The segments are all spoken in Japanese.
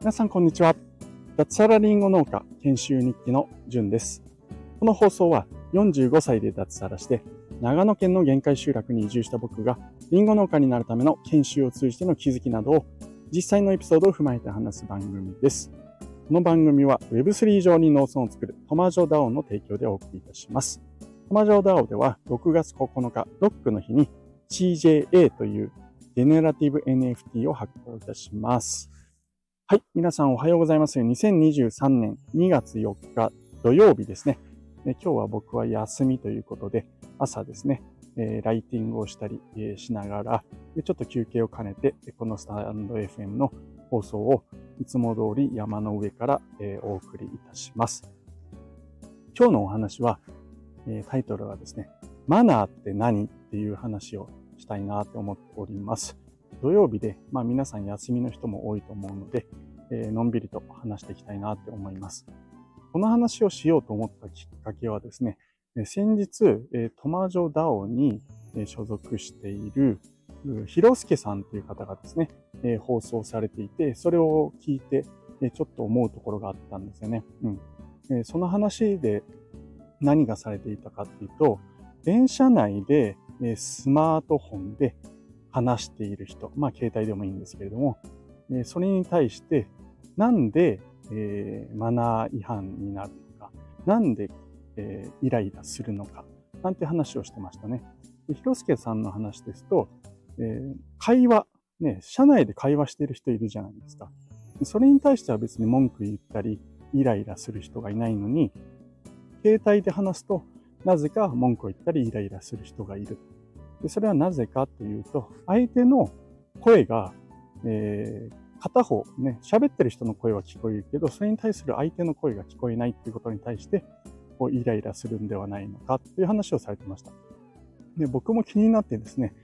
皆さんこんにちは。脱サラリンゴ農家研修日記のじゅんです。この放送は45歳で脱サラして長野県の限界集落に移住した僕がリンゴ農家になるための研修を通じての気づきなどを実際のエピソードを踏まえて話す番組です。この番組は Web3 上に農村を作るトマジョダオの提供でお送りいたします。トマジョダオでは6月9日ロックの日に CJA というジェネラティブ NFT を発行いたします。はい。皆さんおはようございます。2023年2月4日土曜日ですね。今日は僕は休みということで、朝ですね、えー、ライティングをしたり、えー、しながらで、ちょっと休憩を兼ねて、このスタンド FM の放送をいつも通り山の上から、えー、お送りいたします。今日のお話は、えタイトルはですね、マナーって何っていう話をしたいなと思っております。土曜日で、まあ皆さん休みの人も多いと思うので、え、のんびりと話していきたいなって思います。この話をしようと思ったきっかけはですね、先日、トマジョダオに所属している広助さんという方がですね、放送されていて、それを聞いて、ちょっと思うところがあったんですよね。うん。その話で何がされていたかっていうと、電車内で、えスマートフォンで話している人、まあ携帯でもいいんですけれども、えそれに対してなんで、え、マナー違反になるのか、なんで、え、イライラするのか、なんて話をしてましたね。で広助さんの話ですと、えー、会話、ね、社内で会話している人いるじゃないですか。それに対しては別に文句言ったり、イライラする人がいないのに、携帯で話すと、なぜか文句を言ったりイライラする人がいる。でそれはなぜかというと、相手の声が、えー、片方ね、喋ってる人の声は聞こえるけど、それに対する相手の声が聞こえないっていうことに対して、こうイライラするんではないのかっていう話をされてました。で僕も気になってですね、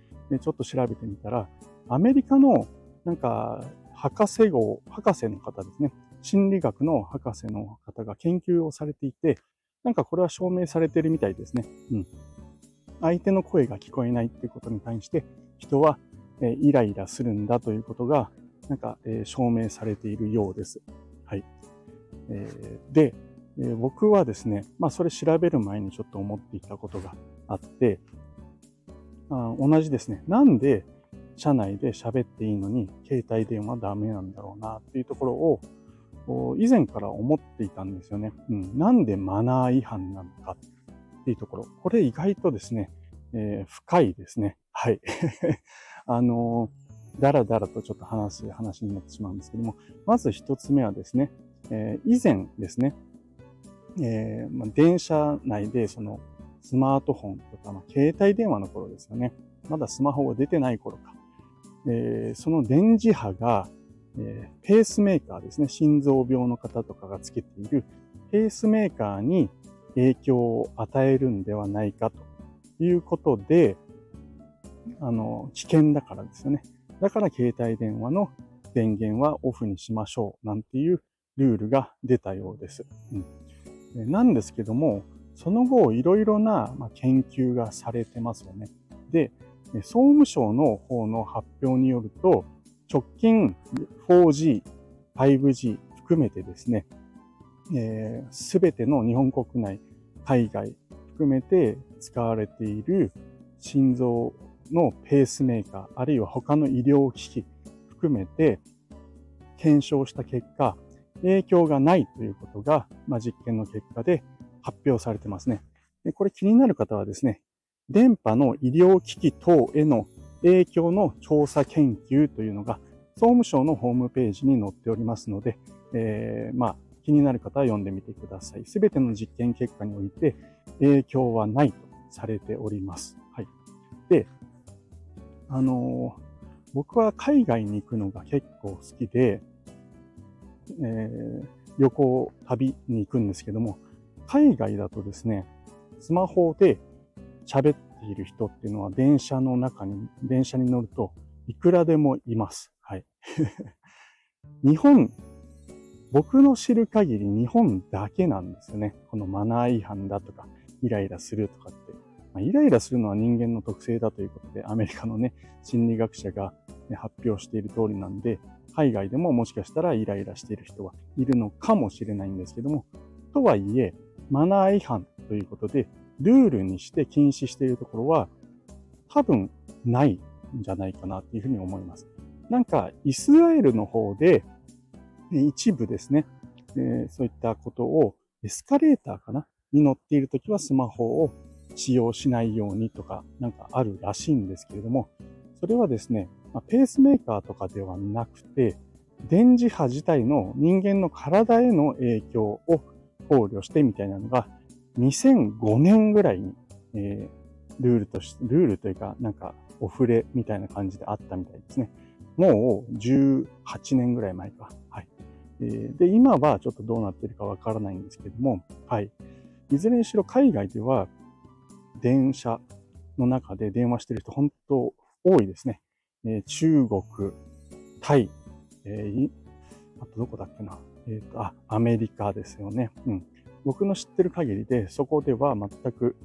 ちょっと調べてみたら、アメリカのなんか博士号、博士の方ですね、心理学の博士の方が研究をされていて、なんかこれは証明されてるみたいですね。うん。相手の声が聞こえないっていうことに対して人はえイライラするんだということがなんかえ証明されているようです。はい。えーで、え僕はですね、まあそれ調べる前にちょっと思っていたことがあって、あ同じですね、なんで社内で喋っていいのに携帯電話ダメなんだろうなっていうところを以前から思っていたんですよね。うん、なんでマナー違反なのかっていうところ。これ意外とですね、えー、深いですね。はい。あのー、だらだらとちょっと話す話になってしまうんですけども、まず一つ目はですね、えー、以前ですね、えーまあ、電車内でそのスマートフォンとか、まあ、携帯電話の頃ですよね。まだスマホが出てない頃か。えー、その電磁波が、えー、ペースメーカーですね。心臓病の方とかがつけているペースメーカーに影響を与えるんではないかということで、あの、危険だからですよね。だから携帯電話の電源はオフにしましょうなんていうルールが出たようです。うん、なんですけども、その後いろいろな研究がされてますよね。で、総務省の方の発表によると、直近 4G、5G 含めてですね、す、べ、ての日本国内、海外含めて使われている心臓のペースメーカー、あるいは他の医療機器含めて検証した結果、影響がないということが、まあ、実験の結果で発表されてますね。でこれ気になる方はですね、電波の医療機器等への影響の調査研究というのが総務省のホームページに載っておりますので、えー、まあ、気になる方は読んでみてください。すべての実験結果において影響はないとされております。はい。で、あのー、僕は海外に行くのが結構好きで、えー、旅行、旅に行くんですけども、海外だとですね、スマホで喋っている人っていうのは電車の中に、電車に乗るといくらでもいます。はい。日本僕の知る限り日本だけなんですよね。このマナー違反だとか、イライラするとかって。まあ、イライラするのは人間の特性だということで、アメリカのね、心理学者が、ね、発表している通りなんで、海外でももしかしたらイライラしている人はいるのかもしれないんですけども、とはいえ、マナー違反ということで、ルールにして禁止しているところは、多分ないんじゃないかなというふうに思います。なんか、イスラエルの方で、一部ですね、え、そういったことをエスカレーターかなに乗っているときはスマホを使用しないようにとかなんかあるらしいんですけれども、それはですね、ペースメーカーとかではなくて、電磁波自体の人間の体への影響を考慮してみたいなのが、2005年ぐらいに、えー、ルールとして、ルールというか、なんか、お触れみたいな感じであったみたいですね。もう18年ぐらい前か。はい。えーで、今はちょっとどうなってるかわからないんですけども、はい。いずれにしろ海外では、電車の中で電話してる人本当多いですね。えー、中国、タイ、えー、あとどこだっけな。えっ、ー、と、あ、アメリカですよね。うん。僕の知ってる限りで、そこでは全く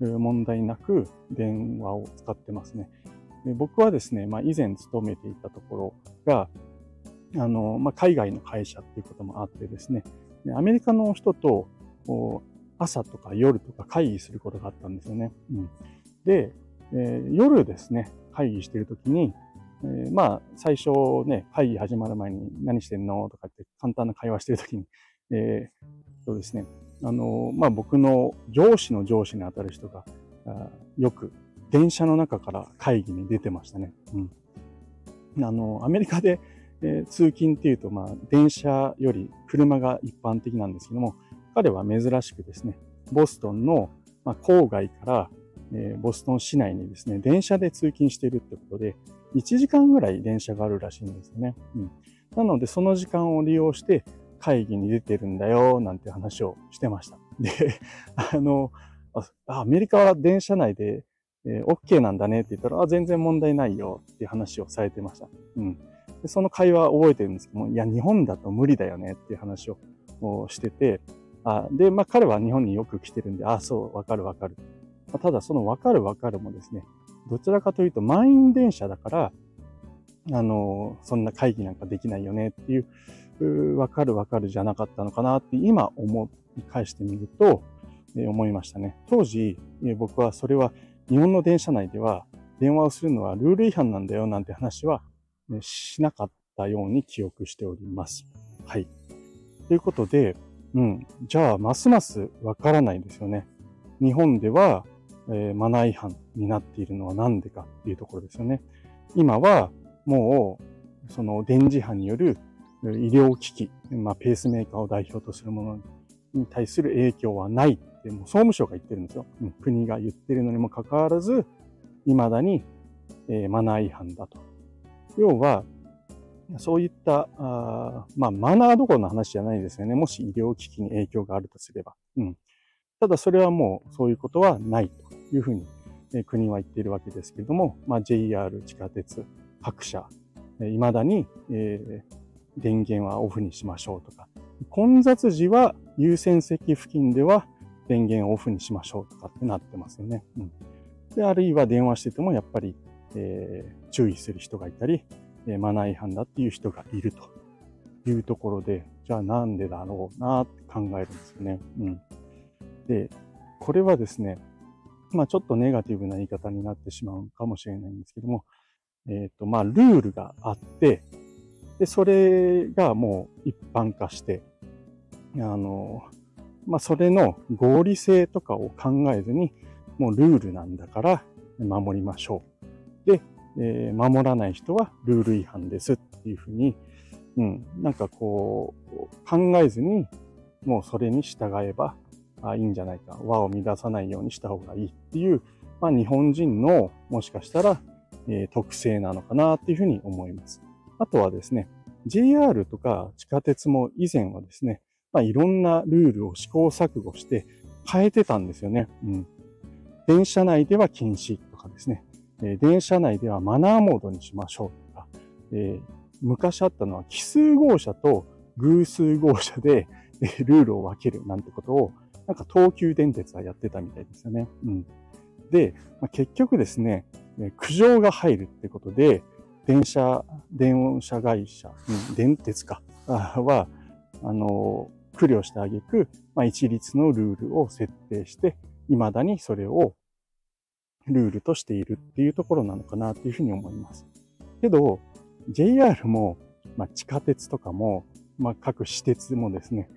問題なく電話を使ってますね。で僕はですね、まあ、以前勤めていたところが、あの、まあ、海外の会社っていうこともあってですね、アメリカの人と朝とか夜とか会議することがあったんですよね。うん、で、えー、夜ですね、会議してるときに、えー、まあ、最初ね、会議始まる前に何してんのとかって簡単な会話してるときに、えー、とですね、あの、まあ、僕の上司の上司にあたる人が、よく電車の中から会議に出てましたね。うん。あの、アメリカで、えー、通勤っていうと、まあ、電車より車が一般的なんですけども、彼は珍しくですね、ボストンの、まあ、郊外から、えー、ボストン市内にですね、電車で通勤しているってことで、1時間ぐらい電車があるらしいんですよね。うん。なので、その時間を利用して会議に出てるんだよ、なんて話をしてました。で、あの、あアメリカは電車内でえー、OK なんだねって言ったら、あ、全然問題ないよっていう話をされてました。うん。でその会話覚えてるんですけども、いや、日本だと無理だよねっていう話をしてて、あで、まあ彼は日本によく来てるんで、あ、そう、わかるわかる。まあ、ただそのわかるわかるもですね、どちらかというと満員電車だから、あの、そんな会議なんかできないよねっていう、わかるわかるじゃなかったのかなって今思い返してみると、えー、思いましたね。当時、えー、僕はそれは日本の電車内では電話をするのはルール違反なんだよなんて話は、ね、しなかったように記憶しております。はい。ということで、うん。じゃあ、ますますわからないですよね。日本では、えー、マナー違反になっているのは何でかっていうところですよね。今は、もう、その電磁波による医療機器、まあ、ペースメーカーを代表とするものに対する影響はないってもう総務省が言ってるんですよ。国が言ってるのにもかかわらず、未だに、えー、マナー違反だと。要は、そういった、あまあ、マナーどころの話じゃないですよね。もし医療機器に影響があるとすれば。うん。ただそれはもうそういうことはないというふうに、えー、国は言っているわけですけれども、まあ、JR 地下鉄各社、えー、未だに、えー、電源はオフにしましょうとか、混雑時は優先席付近では電源をオフにしましょうとかってなってますよね。うん。で、あるいは電話しててもやっぱり、えー、注意する人がいたり、えー、マナー違反だっていう人がいるというところで、じゃあなんでだろうなって考えるんですよね。うん。で、これはですね、まあちょっとネガティブな言い方になってしまうかもしれないんですけども、えっ、ー、と、まあルールがあって、で、それがもう一般化して、あの、まあ、それの合理性とかを考えずに、もうルールなんだから守りましょう。で、えー、守らない人はルール違反ですっていうふうに、うん、なんかこう、考えずに、もうそれに従えばあいいんじゃないか。和を乱さないようにした方がいいっていう、まあ、日本人のもしかしたら、えー、特性なのかなっていうふうに思います。あとはですね、JR とか地下鉄も以前はですね、まあ、いろんなルールを試行錯誤して変えてたんですよね。うん。電車内では禁止とかですね。えー、電車内ではマナーモードにしましょうとか、えー、昔あったのは奇数号車と偶数号車で、えー、ルールを分けるなんてことを、なんか東急電鉄はやってたみたいですよね。うん。で、まあ、結局ですね、苦情が入るってことで、電車、電車会社、うん、電鉄か、は、あの、苦慮してあげく、まあ、一律のルールを設定して、未だにそれをルールとしているっていうところなのかなというふうに思います。けど、JR も、まあ、地下鉄とかも、まあ、各私鉄もですね、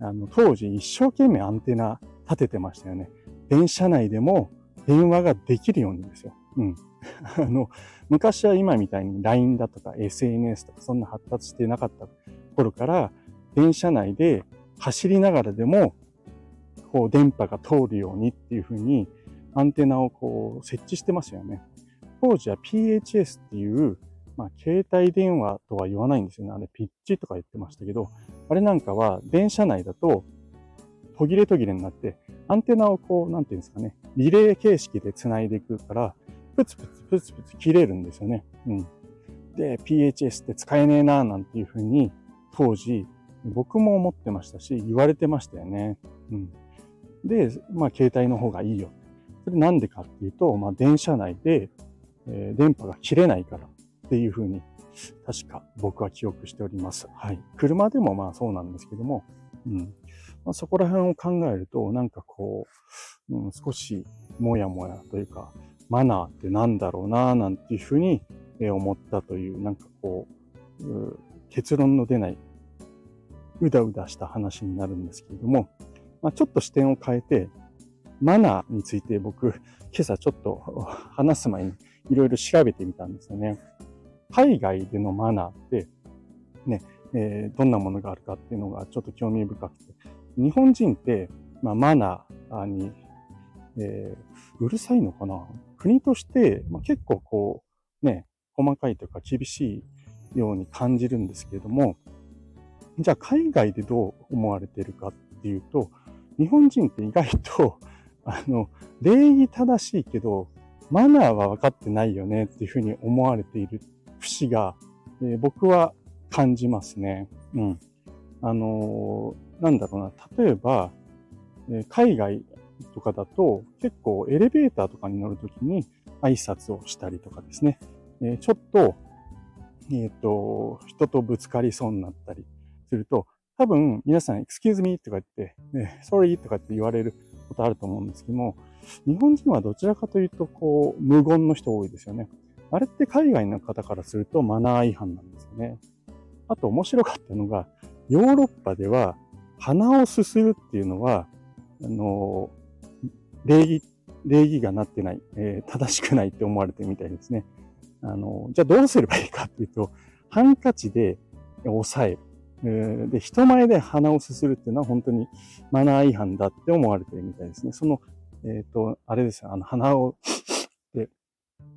あの、当時一生懸命アンテナ立ててましたよね。電車内でも電話ができるようにですよ。うん。あの、昔は今みたいに LINE だとか SNS とかそんな発達してなかった頃から、電車内で走りながらでも、こう電波が通るようにっていうふうにアンテナをこう設置してますよね。当時は PHS っていう、まあ、携帯電話とは言わないんですよね。あれ、ピッチとか言ってましたけど、あれなんかは電車内だと途切れ途切れになって、アンテナをこう、なんていうんですかね、リレー形式で繋いでいくから、プツプツプツプツ切れるんですよね。うん。で、PHS って使えねえなーなんていうふうに、当時、僕も思ってましたし、言われてましたよね。うん。で、まあ、携帯の方がいいよ。それなんでかっていうと、まあ、電車内で、えー、電波が切れないからっていうふうに、確か僕は記憶しております。はい。車でもまあそうなんですけども、うん。まあ、そこら辺を考えると、なんかこう、うん、少しもやもやというか、マナーってなんだろうな、なんていうふうに思ったという、なんかこう、結論の出ない、うだうだした話になるんですけれども、まあ、ちょっと視点を変えて、マナーについて僕、今朝ちょっと話す前にいろいろ調べてみたんですよね。海外でのマナーって、ね、えー、どんなものがあるかっていうのがちょっと興味深くて、日本人って、まあ、マナーに、えー、うるさいのかな国として、まあ、結構こう、ね、細かいというか厳しいように感じるんですけれども、じゃあ海外でどう思われているかっていうと、日本人って意外と、あの、礼儀正しいけど、マナーは分かってないよねっていうふうに思われている節が、えー、僕は感じますね。うん。あのなんだろうな、例えば、え海外とかだと結構エレベーターとかに乗るときに挨拶をしたりとかですね、えちょっと、えっ、と、人とぶつかりそうになったりすると、多分皆さん、excuse me とか言って、ね、sorry とかって言われることあると思うんですけども、日本人はどちらかというと、こう、無言の人多いですよね。あれって海外の方からするとマナー違反なんですよね。あと面白かったのが、ヨーロッパでは鼻をすするっていうのは、あの、礼儀、礼儀がなってない、えー、正しくないって思われてるみたいですね。あの、じゃあどうすればいいかっていうと、ハンカチで押さえる。で、人前で鼻をすするっていうのは本当にマナー違反だって思われてるみたいですね。その、えっ、ー、と、あれですよ、あの、鼻をで、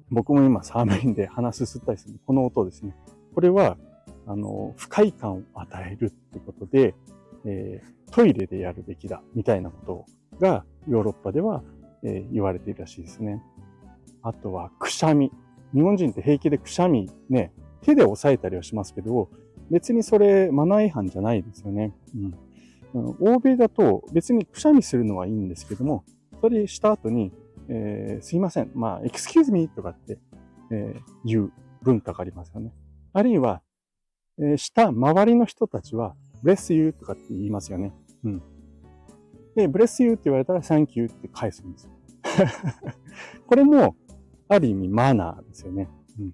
僕も今サーメインで鼻すすったりするこの音ですね。これは、あの、不快感を与えるってことで、えー、トイレでやるべきだ、みたいなことがヨーロッパでは、え、言われているらしいですね。あとは、くしゃみ。日本人って平気でくしゃみね、手で押さえたりはしますけど、別にそれマナー違反じゃないですよね。うん。欧米だと別にくしゃみするのはいいんですけども、それした後に、えー、すいません。まあ、excuse me とかって、えー、言う文化がありますよね。あるいは、えー、した周りの人たちは、bless you とかって言いますよね。うん。で、bless you って言われたら thank you って返すんですよ。これも、ある意味マナーですよね。うん。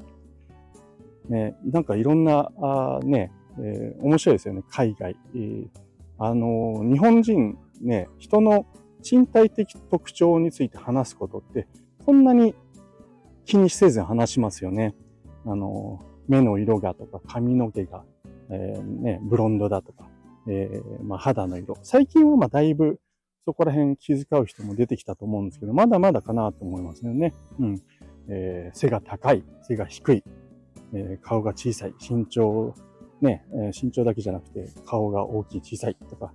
ね、なんかいろんな、あね、えー、面白いですよね、海外。えー、あのー、日本人ね、人の身体的特徴について話すことって、そんなに気にせず話しますよね。あのー、目の色がとか髪の毛が、えー、ね、ブロンドだとか、えー、まあ、肌の色。最近はまあだいぶそこら辺気遣う人も出てきたと思うんですけど、まだまだかなと思いますよね。うん。えー、背が高い、背が低い、えー、顔が小さい、身長、ね、えー、身長だけじゃなくて顔が大きい、小さいとか、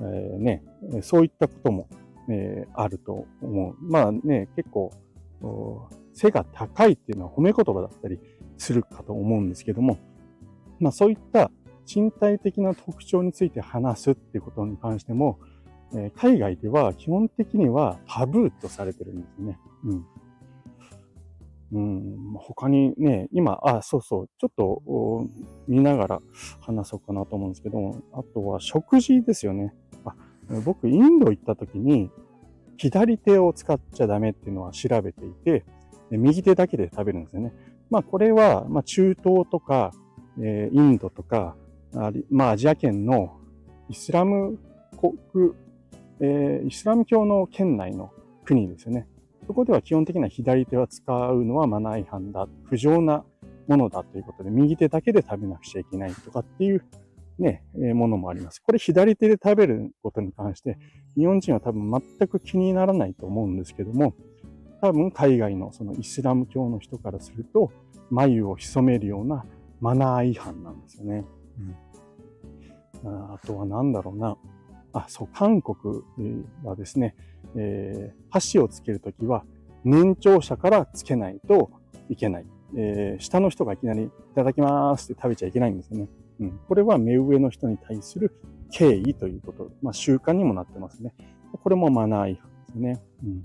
えー、ね、そういったことも、えー、あると思う。まあね、結構、背が高いっていうのは褒め言葉だったりするかと思うんですけども、まあそういった身体的な特徴について話すっていうことに関しても、えー、海外では基本的にはタブーとされてるんですね。うん。うん、他にね、今、あ、そうそう、ちょっと見ながら話そうかなと思うんですけども、あとは食事ですよね。あ僕、インド行った時に、左手を使っちゃダメっていうのは調べていて、右手だけで食べるんですよね。まあ、これは、まあ、中東とか、えー、インドとか、あまあ、アジア圏のイスラム国、えー、イスラム教の圏内の国ですよね。そこでは基本的な左手は使うのはマナー違反だ、不浄なものだということで、右手だけで食べなくちゃいけないとかっていうね、えー、ものもあります。これ左手で食べることに関して、日本人は多分全く気にならないと思うんですけども、多分海外のそのイスラム教の人からすると、眉を潜めるようなマナー違反なんですよね。うん、あとは何だろうな。あ、そう、韓国はですね、えー、箸をつけるときは年長者からつけないといけない。えー、下の人がいきなりいただきますって食べちゃいけないんですよね。うん。これは目上の人に対する敬意ということ。まあ習慣にもなってますね。これもマナー違反ですね。うん。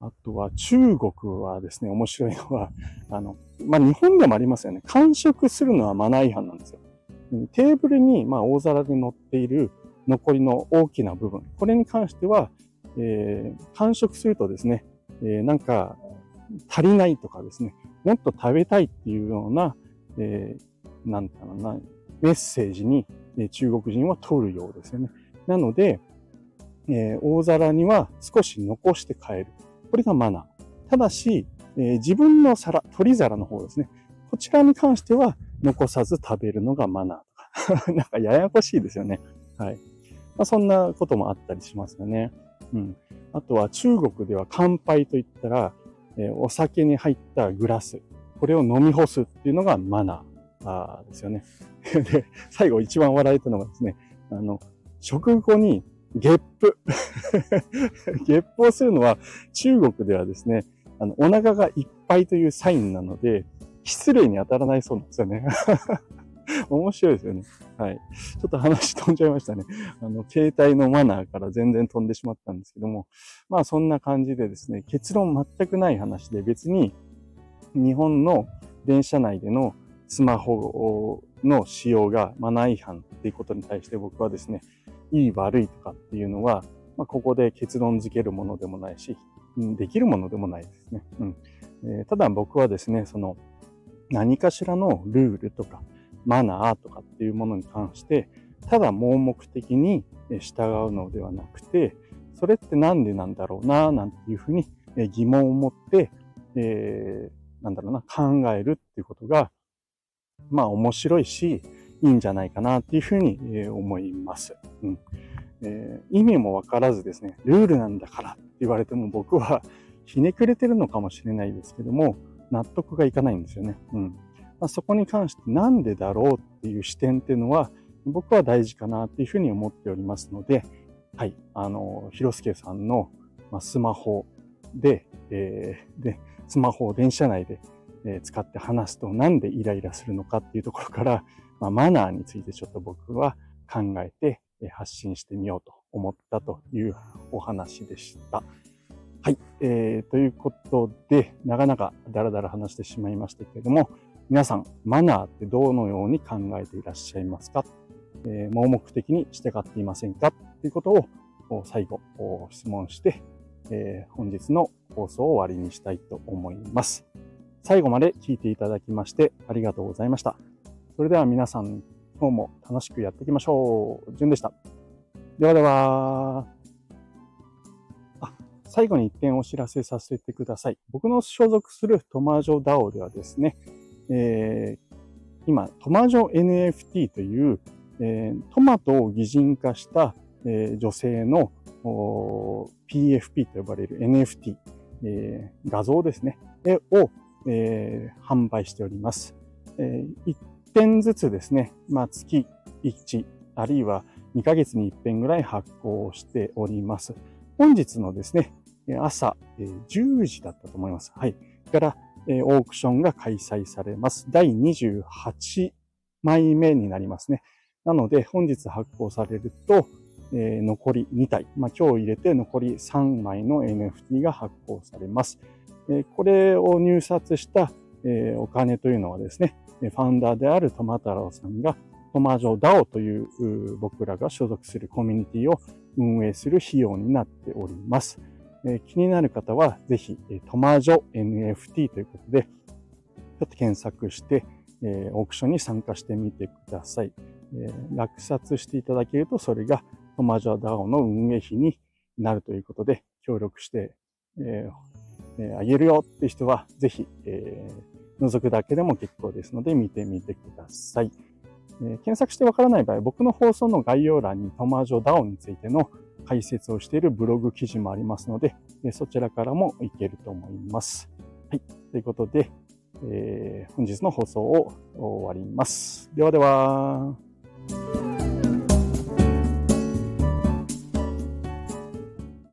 あとは中国はですね、面白いのは、あの、まあ日本でもありますよね。完食するのはマナー違反なんですよ。テーブルに、まあ大皿で乗っている残りの大きな部分。これに関しては、えー、完食するとですね、えー、なんか足りないとかですね、もっと食べたいっていうような、えー、なんだろうな、メッセージに、中国人は取るようですよね。なので、えー、大皿には少し残して帰る。これがマナー。ただし、えー、自分の皿、取り皿の方ですね。こちらに関しては残さず食べるのがマナーとか。なんかややこしいですよね。はい。まあ、そんなこともあったりしますよね。うん。あとは中国では乾杯といったら、えー、お酒に入ったグラス、これを飲み干すっていうのがマナーですよね。で、最後一番笑えたのがですね、あの、食後にゲップ。ゲップをするのは中国ではですね、あの、お腹がいっぱいというサインなので、失礼に当たらないそうなんですよね。面白いですよね。はい。ちょっと話飛んじゃいましたね。あの、携帯のマナーから全然飛んでしまったんですけども、まあそんな感じでですね、結論全くない話で別に日本の電車内でのスマホの使用がマナー違反っていうことに対して僕はですね、いい悪いとかっていうのは、まあ、ここで結論付けるものでもないし、できるものでもないですね。うんえー、ただ僕はですね、その何かしらのルールとか、マナーとかっていうものに関して、ただ盲目的に従うのではなくて、それってなんでなんだろうな、なんていうふうに疑問を持って、えー、なんだろうな、考えるっていうことが、まあ面白いし、いいんじゃないかなっていうふうに思います。うんえー、意味もわからずですね、ルールなんだからって言われても僕はひねくれてるのかもしれないですけども、納得がいかないんですよね。うんまあ、そこに関してなんでだろうっていう視点っていうのは僕は大事かなっていうふうに思っておりますので、はい、あの、広助さんの、スマホで、えー、で、スマホを電車内で、使って話すとなんでイライラするのかっていうところから、まあ、マナーについてちょっと僕は考えて発信してみようと思ったというお話でした。はい、えー、ということで、なかなかダラダラ話してしまいましたけれども、皆さん、マナーってどのように考えていらっしゃいますか、えー、盲目的に従っていませんか？ということを最後質問して、えー、本日の放送を終わりにしたいと思います。最後まで聞いていただきましてありがとうございました。それでは皆さん、今日も楽しくやっていきましょう。じゅんでした。ではでは。あ、最後に一点お知らせさせてください。僕の所属するトマジョダオではですね、えー、今、トマジョ NFT という、えー、トマトを擬人化した、えー、女性の PFP と呼ばれる NFT、えー、画像ですね、を、えー、販売しております。えー、1点ずつですね、まあ、月1、あるいは2ヶ月に1遍ぐらい発行しております。本日のですね、朝10時だったと思います。はい。から、え、オークションが開催されます。第28枚目になりますね。なので、本日発行されると、え、残り2体、まあ、今日入れて残り3枚の NFT が発行されます。え、これを入札した、え、お金というのはですね、ファウンダーであるトマ太郎さんがトマジョ DAO という僕らが所属するコミュニティを運営する費用になっております。え、気になる方はぜひトマジョ NFT ということで、ちょっと検索して、え、オークションに参加してみてください。え、落札していただけると、それがトマジョ DAO の運営費になるということで、協力して、えー、あげるよって人は、ぜひ、えー、覗くだけでも結構ですので、見てみてください。えー、検索してわからない場合、僕の放送の概要欄にトマジョ DAO についての解説をしているブログ記事もありますので、そちらからもいけると思います。はい。ということで、えー、本日の放送を終わります。ではでは。